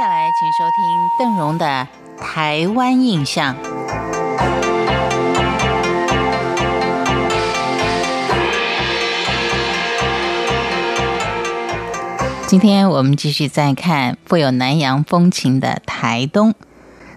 接下来，请收听邓荣的《台湾印象》。今天我们继续再看富有南洋风情的台东，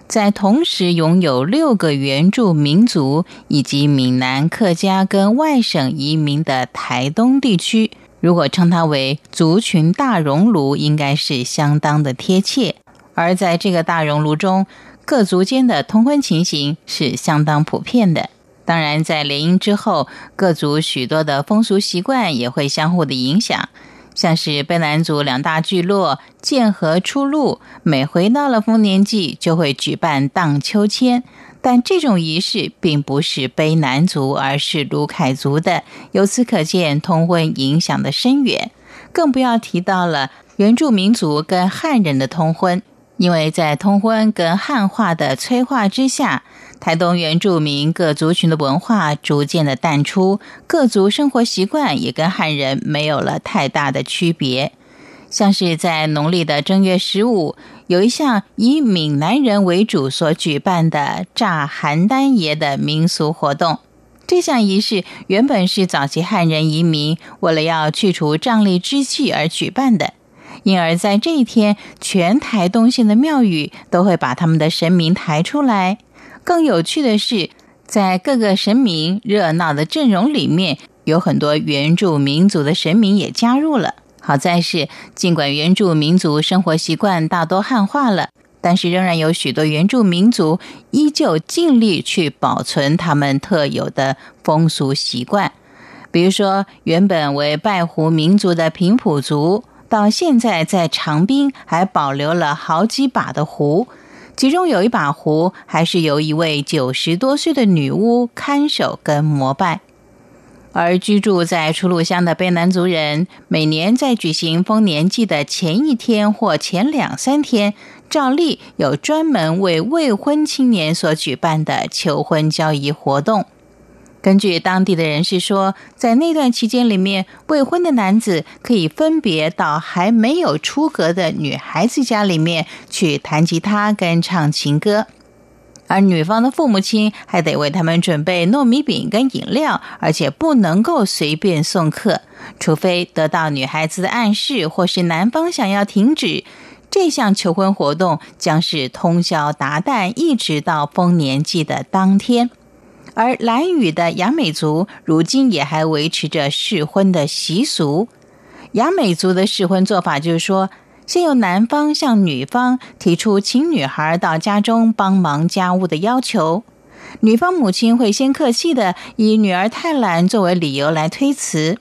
在同时拥有六个原住民族以及闽南客家跟外省移民的台东地区，如果称它为族群大熔炉，应该是相当的贴切。而在这个大熔炉中，各族间的通婚情形是相当普遍的。当然，在联姻之后，各族许多的风俗习惯也会相互的影响。像是卑南族两大聚落剑河出路，每回到了丰年祭就会举办荡秋千，但这种仪式并不是卑南族，而是卢凯族的。由此可见，通婚影响的深远。更不要提到了原住民族跟汉人的通婚，因为在通婚跟汉化的催化之下。台东原住民各族群的文化逐渐的淡出，各族生活习惯也跟汉人没有了太大的区别。像是在农历的正月十五，有一项以闽南人为主所举办的炸邯郸爷的民俗活动。这项仪式原本是早期汉人移民为了要去除瘴疠之气而举办的，因而在这一天，全台东县的庙宇都会把他们的神明抬出来。更有趣的是，在各个神明热闹的阵容里面，有很多原住民族的神明也加入了。好在是，尽管原住民族生活习惯大多汉化了，但是仍然有许多原住民族依旧尽力去保存他们特有的风俗习惯。比如说，原本为拜胡民族的平埔族，到现在在长滨还保留了好几把的壶。其中有一把壶，还是由一位九十多岁的女巫看守跟膜拜。而居住在楚鲁乡的卑南族人，每年在举行丰年祭的前一天或前两三天，照例有专门为未婚青年所举办的求婚交易活动。根据当地的人士说，在那段期间里面，未婚的男子可以分别到还没有出阁的女孩子家里面去弹吉他跟唱情歌，而女方的父母亲还得为他们准备糯米饼跟饮料，而且不能够随便送客，除非得到女孩子的暗示，或是男方想要停止这项求婚活动，将是通宵达旦，一直到丰年祭的当天。而兰屿的雅美族如今也还维持着试婚的习俗。雅美族的试婚做法就是说，先由男方向女方提出请女孩到家中帮忙家务的要求，女方母亲会先客气的以女儿太懒作为理由来推辞。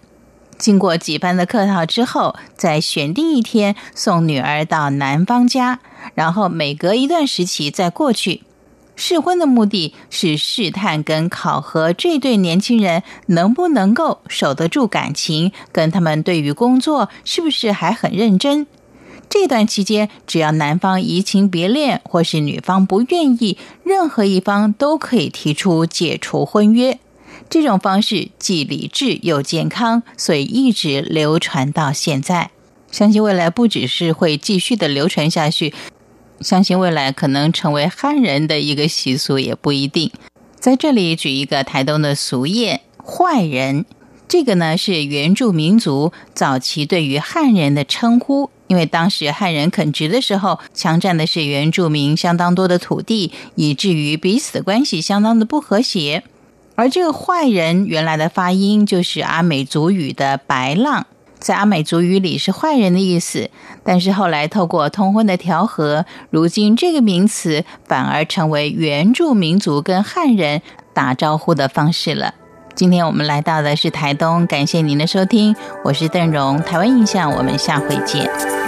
经过几番的客套之后，再选定一天送女儿到男方家，然后每隔一段时期再过去。试婚的目的是试探跟考核这对年轻人能不能够守得住感情，跟他们对于工作是不是还很认真。这段期间，只要男方移情别恋，或是女方不愿意，任何一方都可以提出解除婚约。这种方式既理智又健康，所以一直流传到现在。相信未来不只是会继续的流传下去。相信未来可能成为汉人的一个习俗也不一定。在这里举一个台东的俗谚“坏人”，这个呢是原住民族早期对于汉人的称呼，因为当时汉人垦殖的时候，强占的是原住民相当多的土地，以至于彼此的关系相当的不和谐。而这个“坏人”原来的发音就是阿美族语的“白浪”。在阿美族语里是坏人的意思，但是后来透过通婚的调和，如今这个名词反而成为原住民族跟汉人打招呼的方式了。今天我们来到的是台东，感谢您的收听，我是邓荣，台湾印象，我们下回见。